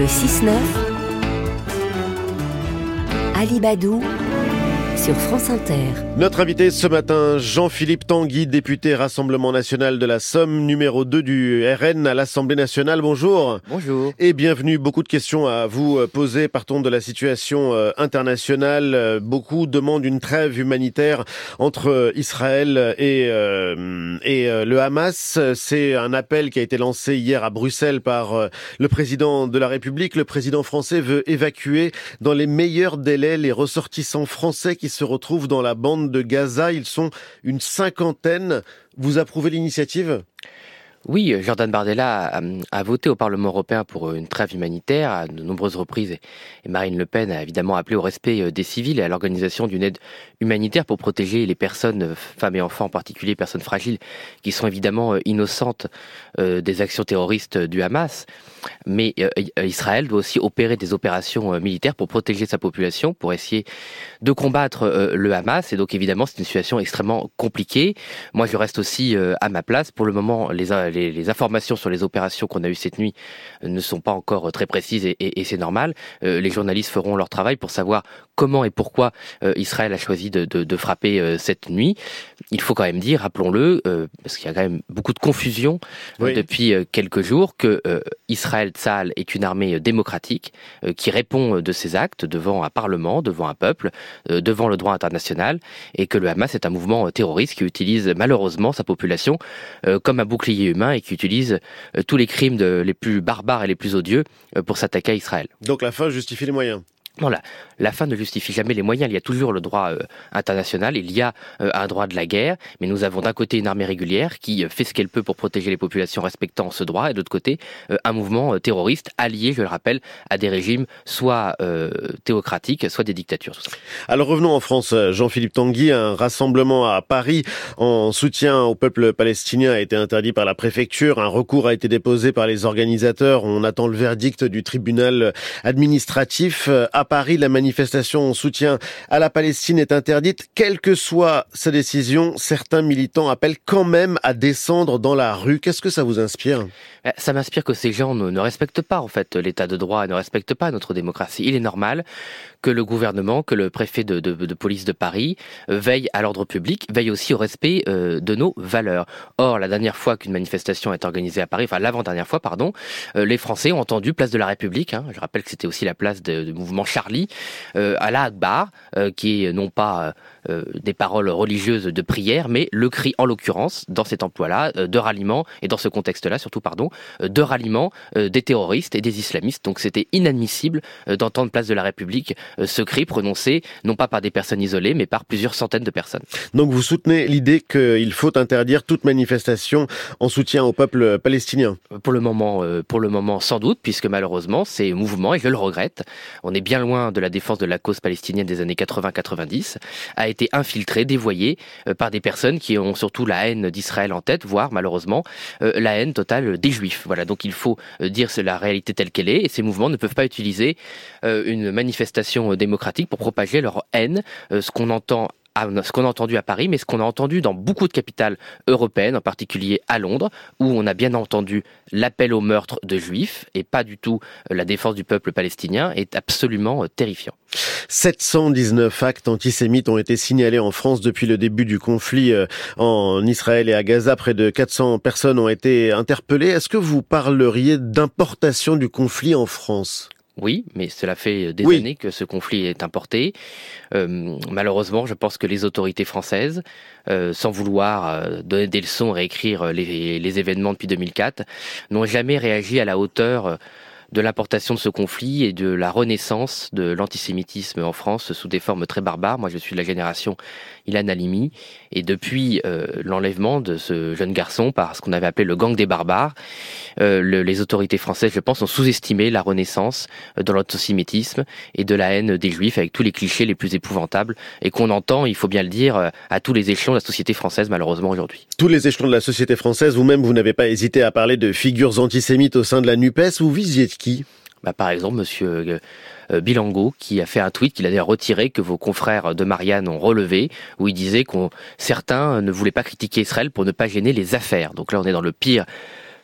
Le 6-9, Alibadou sur France Inter. Notre invité ce matin, Jean-Philippe Tanguy, député Rassemblement National de la Somme, numéro 2 du RN à l'Assemblée Nationale. Bonjour. Bonjour. Et bienvenue. Beaucoup de questions à vous euh, poser. Partons de la situation euh, internationale. Euh, beaucoup demandent une trêve humanitaire entre Israël et, et le Hamas. C'est un appel qui a été lancé hier à Bruxelles par le président de la République. Le président français veut évacuer dans les meilleurs délais les ressortissants français qui se retrouvent dans la bande de Gaza. Ils sont une cinquantaine. Vous approuvez l'initiative? Oui, Jordan Bardella a, voté au Parlement européen pour une trêve humanitaire à de nombreuses reprises et Marine Le Pen a évidemment appelé au respect euh, des civils et à l'organisation d'une aide humanitaire pour protéger les personnes, euh, femmes et enfants en particulier, personnes fragiles, qui sont évidemment euh, innocentes des actions terroristes du Hamas. Mais Israël doit aussi opérer des opérations militaires pour protéger sa population, pour essayer de combattre le Hamas. Et donc évidemment, c'est une situation extrêmement compliquée. Moi, je reste aussi à ma place. Pour le moment, les les, informations sur les opérations qu'on a eues cette nuit ne sont pas encore très précises et, c'est normal. Euh, les journalistes feront leur travail pour savoir comment et pourquoi euh, Israël a choisi de, frapper euh, cette nuit. Il faut quand même dire, rappelons-le, parce qu'il y a quand même beaucoup de confusion depuis quelques jours, que Israël Tzal est une armée démocratique qui répond de ses actes devant un parlement, devant un peuple, devant le droit international, et que le Hamas est un mouvement terroriste qui utilise malheureusement sa population comme un bouclier humain et qui utilise euh, tous les crimes les plus barbares et les plus odieux euh, pour s'attaquer à Israël. Donc la fin justifie les moyens non, la, fin ne justifie jamais les moyens. Il y a toujours le droit euh, international, il y a euh, un droit de la guerre, mais nous avons d'un côté une armée régulière qui euh, fait ce qu'elle peut pour protéger les populations respectant ce droit, et de l'autre côté un mouvement terroriste allié, je le rappelle, à des régimes soit théocratiques, soit des dictatures. Alors revenons en France. Jean-Philippe Tanguy, un rassemblement à Paris en soutien au peuple palestinien a été interdit par la préfecture. Un recours a été déposé par les organisateurs. On attend le verdict du tribunal administratif. Paris, la manifestation en soutien à la Palestine est interdite. Quelle que soit sa décision, certains militants appellent quand même à descendre dans la rue. Qu'est-ce que ça vous inspire? Eh, Ça m'inspire que ces gens ne, respectent pas en fait l'état de droit, ne respectent pas notre démocratie. Il est normal que le gouvernement, que le préfet de, police de Paris veille à l'ordre public, veille aussi au respect euh, de nos valeurs. Or, la dernière fois qu'une manifestation est organisée à Paris, enfin l'avant-dernière fois, pardon, euh, les Français ont entendu place de la République. Hein, je rappelle que c'était aussi la place du mouvement Charlie, à la Akbar, qui est non pas des paroles religieuses de prière, mais le cri, en l'occurrence, dans cet emploi-là, de ralliement, et dans ce contexte-là surtout, pardon, de ralliement des terroristes et des islamistes. Donc c'était inadmissible d'entendre place de la République euh, ce cri prononcé non pas par des personnes isolées, mais par plusieurs centaines de personnes. Donc vous soutenez l'idée qu'il faut interdire toute manifestation en soutien au peuple palestinien? Pour le moment, euh, pour le moment, sans doute, puisque malheureusement, ces mouvements, et je le regrette, on est bien loin de la défense de la cause palestinienne des années 80-90, a été infiltré, dévoyé euh, par des personnes qui ont surtout la haine d'Israël en tête, voire malheureusement la haine totale des Juifs. Voilà, donc il faut dire c'est la réalité telle qu'elle est, et ces mouvements ne peuvent pas utiliser une manifestation euh, démocratiques pour propager leur haine, euh, ce qu'on entend ce qu'on a entendu à Paris, mais ce qu'on a entendu dans beaucoup de capitales européennes, en particulier à Londres, où on a bien entendu l'appel au meurtre de juifs et pas du tout euh, la défense du peuple palestinien, est absolument terrifiant. 719 actes antisémites ont été signalés en France depuis le début du conflit en Israël et à Gaza. Près de 400 personnes ont été interpellées. Est-ce que vous parleriez d'importation du conflit en France? Oui, mais cela fait des années que ce conflit est importé. Euh, malheureusement, je pense que les autorités françaises, euh, sans vouloir euh, donner des leçons, réécrire les, les événements depuis 2004, n'ont jamais réagi à la hauteur de l'importation de ce conflit et de la renaissance de l'antisémitisme en France sous des formes très barbares. Moi, je suis de la génération Ilan Halimi, et depuis euh, l'enlèvement de ce jeune garçon par ce qu'on avait appelé le gang des barbares, euh, les autorités françaises, je pense, ont sous-estimé la renaissance euh, de l'antisémitisme et de la haine des juifs avec tous les clichés les plus épouvantables et qu'on entend, il faut bien le dire, à tous les échelons de la société française malheureusement aujourd'hui. Tous les échelons de la société française, vous-même, vous n'avez pas hésité à parler de figures antisémites au sein de la NUPES. Vous visiez qui bah, Par exemple, monsieur euh, Bilango, qui a fait un tweet qu'il a retiré, que vos confrères de Marianne ont relevé, où il disait qu'on certains ne voulaient pas critiquer Israël pour ne pas gêner les affaires. Donc là, on est dans le pire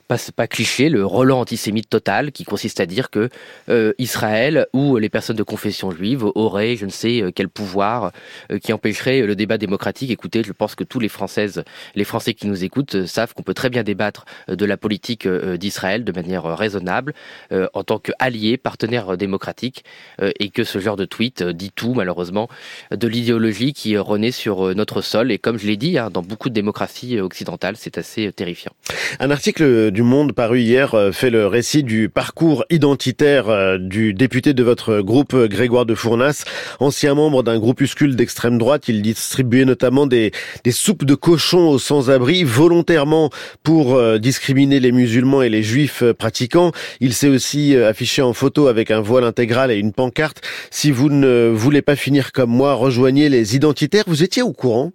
pas, pas cliché, le relent antisémite total qui consiste à dire que euh, Israël ou les personnes de confession juive auraient je ne sais euh, quel pouvoir euh, qui empêcherait le débat démocratique. Écoutez, je pense que tous les Françaises, les Français qui nous écoutent savent qu'on peut très bien débattre de la politique d'Israël de manière raisonnable en tant qu'allié, partenaire démocratique et que ce genre de tweet dit tout malheureusement de l'idéologie qui renaît sur notre sol et comme je l'ai dit, hein, dans beaucoup de démocraties occidentales, c'est assez terrifiant. Un article du Monde paru hier euh, fait le récit du parcours identitaire euh, du député de votre groupe Grégoire de Fournas, ancien membre d'un groupuscule d'extrême droite. Il distribuait notamment des, des soupes de cochon aux sans-abri volontairement pour euh, discriminer les musulmans et les juifs pratiquants. Il s'est aussi affiché en photo avec un voile intégral et une pancarte. Si vous ne voulez pas finir comme moi, rejoignez les identitaires. Vous étiez au courant?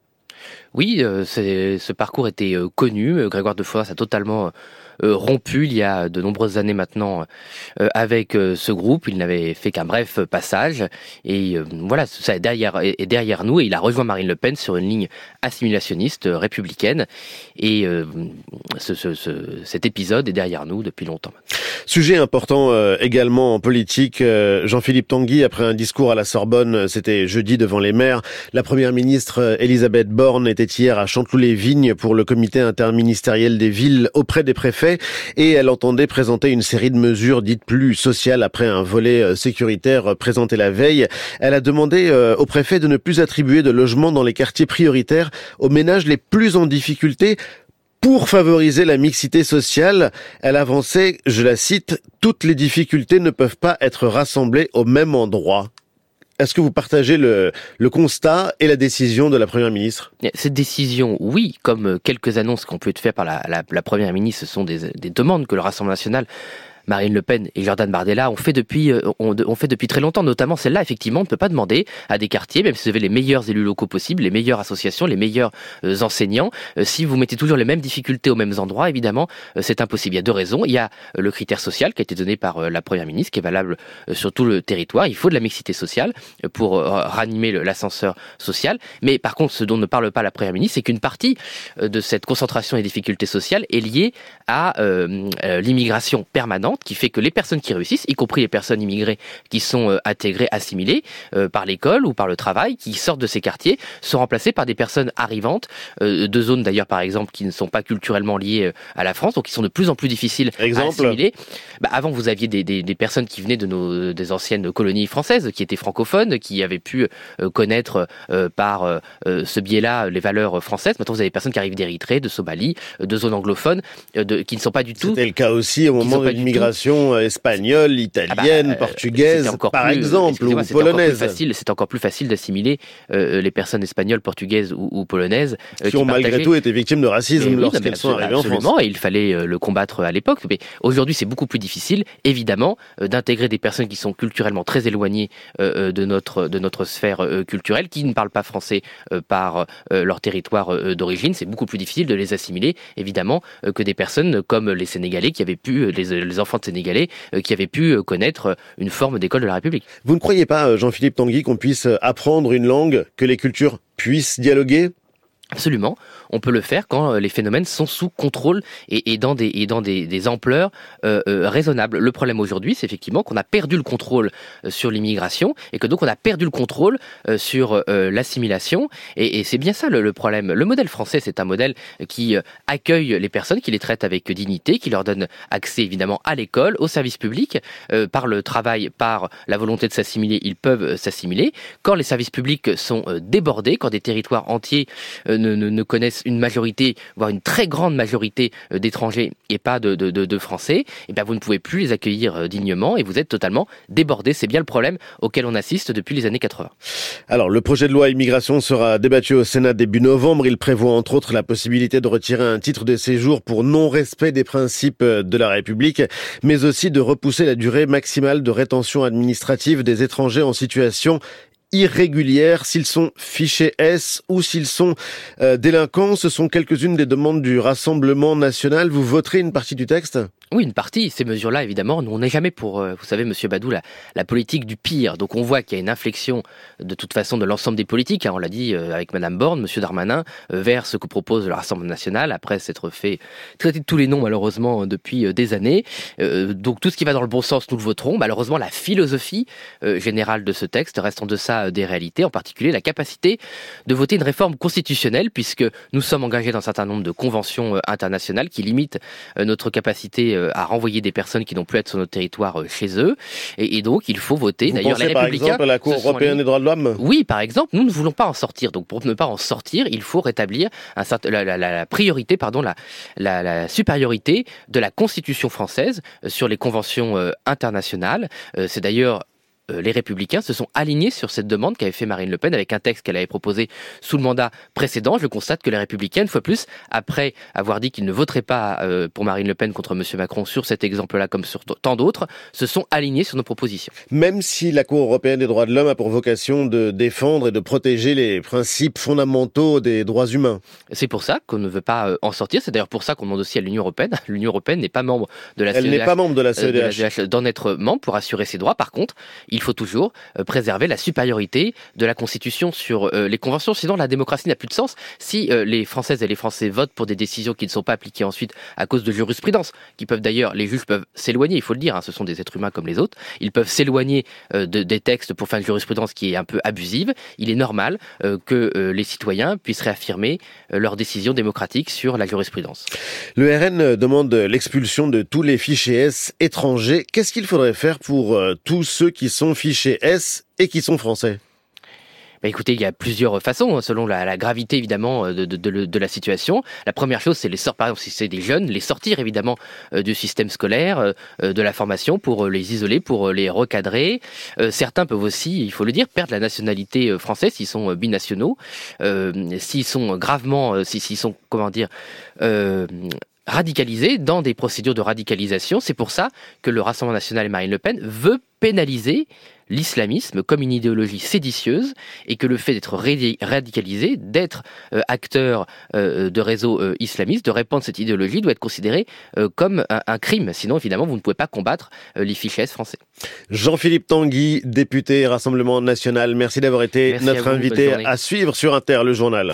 Oui, ce parcours était connu. Grégoire de Fournas a totalement euh, rompu il y a de nombreuses années maintenant euh, avec euh, ce groupe. Il n'avait fait qu'un bref passage et voilà, ça est derrière, derrière nous et il a rejoint Marine Le Pen sur une ligne assimilationniste républicaine et ce, ce, cet épisode est derrière nous depuis longtemps. Sujet important également en politique, Jean-Philippe Tanguy, après un discours à la Sorbonne, c'était jeudi devant les maires, la première ministre Elisabeth Borne était hier à Chanteloup-les-Vignes pour le comité interministériel des villes auprès des préfets et elle entendait présenter une série de mesures dites plus sociales après un volet euh, sécuritaire euh, présenté la veille. Elle a demandé euh, au préfet de ne plus attribuer de logements dans les quartiers prioritaires aux ménages les plus en difficulté pour favoriser la mixité sociale, elle avançait, je la cite, toutes les difficultés ne peuvent pas être rassemblées au même endroit. Est-ce que vous partagez le, constat et la décision de la Première ministre? Cette décision, oui, comme quelques annonces qui ont pu être faites par la, Première ministre, ce sont des, des demandes que le Rassemblement national Marine Le Pen et Jordan Bardella ont fait depuis, euh, ont, fait depuis très longtemps, notamment celle-là, effectivement, on ne peut pas demander à des quartiers, même si vous avez les meilleurs élus locaux possibles, les meilleures associations, les meilleurs euh, enseignants, euh, si vous mettez toujours les mêmes difficultés aux mêmes endroits, évidemment, c'est impossible. Il y a deux raisons. Il y a le critère social qui a été donné par la Première ministre, qui est valable sur tout le territoire. Il faut de la mixité sociale pour ranimer l'ascenseur social. Mais par contre, ce dont ne parle pas la Première ministre, c'est qu'une partie de cette concentration des difficultés sociales est liée à l'immigration permanente qui fait que les personnes qui réussissent, y compris les personnes immigrées qui sont euh, intégrées, assimilées euh, par l'école ou par le travail, qui sortent de ces quartiers, sont remplacées par des personnes arrivantes euh, de zones d'ailleurs par exemple qui ne sont pas culturellement liées à la France, donc qui sont de plus en plus difficiles à assimiler. Bah, avant, vous aviez des, des, des, personnes qui venaient de nos des anciennes colonies françaises, qui étaient francophones, qui avaient pu connaître par ce biais-là les valeurs françaises. Maintenant, vous avez des personnes qui arrivent d'Érythrée, de Somalie, de zones anglophones, de, qui ne sont pas du tout. C'était le cas aussi au moment de l'immigration euh, espagnole, italienne, ah bah, portugaise, par exemple, ou polonaise. C'est encore plus facile d'assimiler euh, les personnes espagnoles, portugaises ou, polonaises. Euh, qui, ont malgré tout été victimes de racisme lorsqu'elles sont arrivées en France. Et il fallait le combattre à l'époque. Mais aujourd'hui, c'est beaucoup plus difficile, évidemment, d'intégrer des personnes qui sont culturellement très éloignées de notre de notre sphère culturelle, qui ne parlent pas français par leur territoire d'origine. C'est beaucoup plus difficile de les assimiler, évidemment, que des personnes comme les Sénégalais qui avaient pu les, les enfants de Sénégalais euh, qui avaient pu euh, connaître euh, une forme d'école de la République. Vous ne croyez pas, Jean-Philippe Tanguy, qu'on puisse apprendre une langue, que les cultures puissent dialoguer? Absolument. On peut le faire quand euh, les phénomènes sont sous contrôle et, dans des, et dans des, ampleurs euh, euh, raisonnables. Le problème aujourd'hui, c'est effectivement qu'on a perdu le contrôle sur l'immigration et que donc on a perdu le contrôle sur l'assimilation. Et, c'est bien ça le, problème. Le modèle français, c'est un modèle qui accueille les personnes, qui les traite avec dignité, qui leur donne accès évidemment à l'école, au service public, par le travail, par la volonté de s'assimiler, ils peuvent s'assimiler. Quand les services publics sont débordés, quand des territoires entiers ne, connaissent une majorité, voire une très grande majorité euh, d'étrangers et pas de, Français, et eh bien vous ne pouvez plus les accueillir euh, dignement et vous êtes totalement débordé. C'est bien le problème auquel on assiste depuis les années 80. Alors, le projet de loi immigration sera débattu au Sénat début novembre. Il prévoit entre autres la possibilité de retirer un titre de séjour pour non-respect des principes de la République, mais aussi de repousser la durée maximale de rétention administrative des étrangers en situation irrégulières, s'ils sont fichés S ou s'ils sont euh, délinquants. Ce sont quelques-unes des demandes du Rassemblement national. Vous voterez une partie du texte? Oui, une partie. Ces mesures-là, évidemment, nous, on n'est jamais pour, euh, vous savez, Monsieur Badou, la, la politique du pire. Donc, on voit qu'il y a une inflexion, de toute façon, de l'ensemble des politiques. Hein. on l'a dit euh, avec Madame Borne, Monsieur Darmanin, euh, vers ce que propose le Rassemblement national, après s'être fait traiter de tous les noms, malheureusement, depuis des années. donc, tout ce qui va dans le bon sens, nous le voterons. Malheureusement, la philosophie générale de ce texte reste en deçà des réalités, en particulier la capacité de voter une réforme constitutionnelle, puisque nous sommes engagés dans un certain nombre de conventions internationales qui limitent notre capacité euh, à renvoyer des personnes qui n'ont plus à être sur notre territoire euh, chez eux. Et, donc, il faut voter. D'ailleurs, les par exemple à la Cour européenne des droits de l'homme? Oui, par exemple, nous ne voulons pas en sortir. Donc, pour ne pas en sortir, il faut rétablir un certain, la, priorité, pardon, la, la, supériorité de la Constitution française euh, sur les conventions internationales. C'est d'ailleurs euh, les Républicains se sont alignés sur cette demande qu'avait fait Marine Le Pen avec un texte qu'elle avait proposé sous le mandat précédent. Je constate que les Républicains, une fois plus, après avoir dit qu'ils ne voteraient pas euh, pour Marine Le Pen contre M. Macron sur cet exemple-là comme sur tant d'autres, se sont alignés sur nos propositions. Même si la Cour européenne des droits de l'homme a pour vocation de défendre et de protéger les principes fondamentaux des droits humains. C'est pour ça qu'on ne veut pas euh, en sortir. C'est d'ailleurs pour ça qu'on demande aussi à l'Union européenne. L'Union européenne n'est pas membre de la Elle n'est pas membre de la CEDH. E d'en être membre pour assurer ses droits. Par contre, il faut toujours euh, préserver la supériorité de la Constitution sur euh, les conventions. Sinon, la démocratie n'a plus de sens. Si euh, les Françaises et les Français votent pour des décisions qui ne sont pas appliquées ensuite à cause de jurisprudence, qui peuvent d'ailleurs, les juges peuvent s'éloigner, il faut le dire, hein, ce sont des êtres humains comme les autres, ils peuvent s'éloigner de, des textes pour faire une jurisprudence qui est un peu abusive. Il est normal que les citoyens puissent réaffirmer leurs décisions démocratiques sur la jurisprudence. Le RN demande l'expulsion de tous les fichiers S étrangers. Qu'est-ce qu'il faudrait faire pour tous ceux qui sont fichés S et qui sont français bah écoutez, il y a plusieurs façons, hein, selon la, gravité évidemment euh, de, de, la situation. La première chose, c'est les sortir, par exemple, si c'est des jeunes, les sortir évidemment euh, du système scolaire, euh, de la formation pour les isoler, pour les recadrer. certains peuvent aussi, il faut le dire, perdre la nationalité française s'ils sont binationaux, s'ils sont gravement, s'ils sont, comment dire, radicalisés dans des procédures de radicalisation. C'est pour ça que le Rassemblement national et Marine Le Pen veut pénaliser l'islamisme comme une idéologie séditieuse et que le fait d'être radicalisé, d'être euh, acteur euh, de réseaux euh, islamistes, de répandre cette idéologie doit être considéré comme un, crime. Sinon, évidemment, vous ne pouvez pas combattre les fichés français. Jean-Philippe Tanguy, député Rassemblement National, merci d'avoir été notre invité à suivre sur Inter, le journal.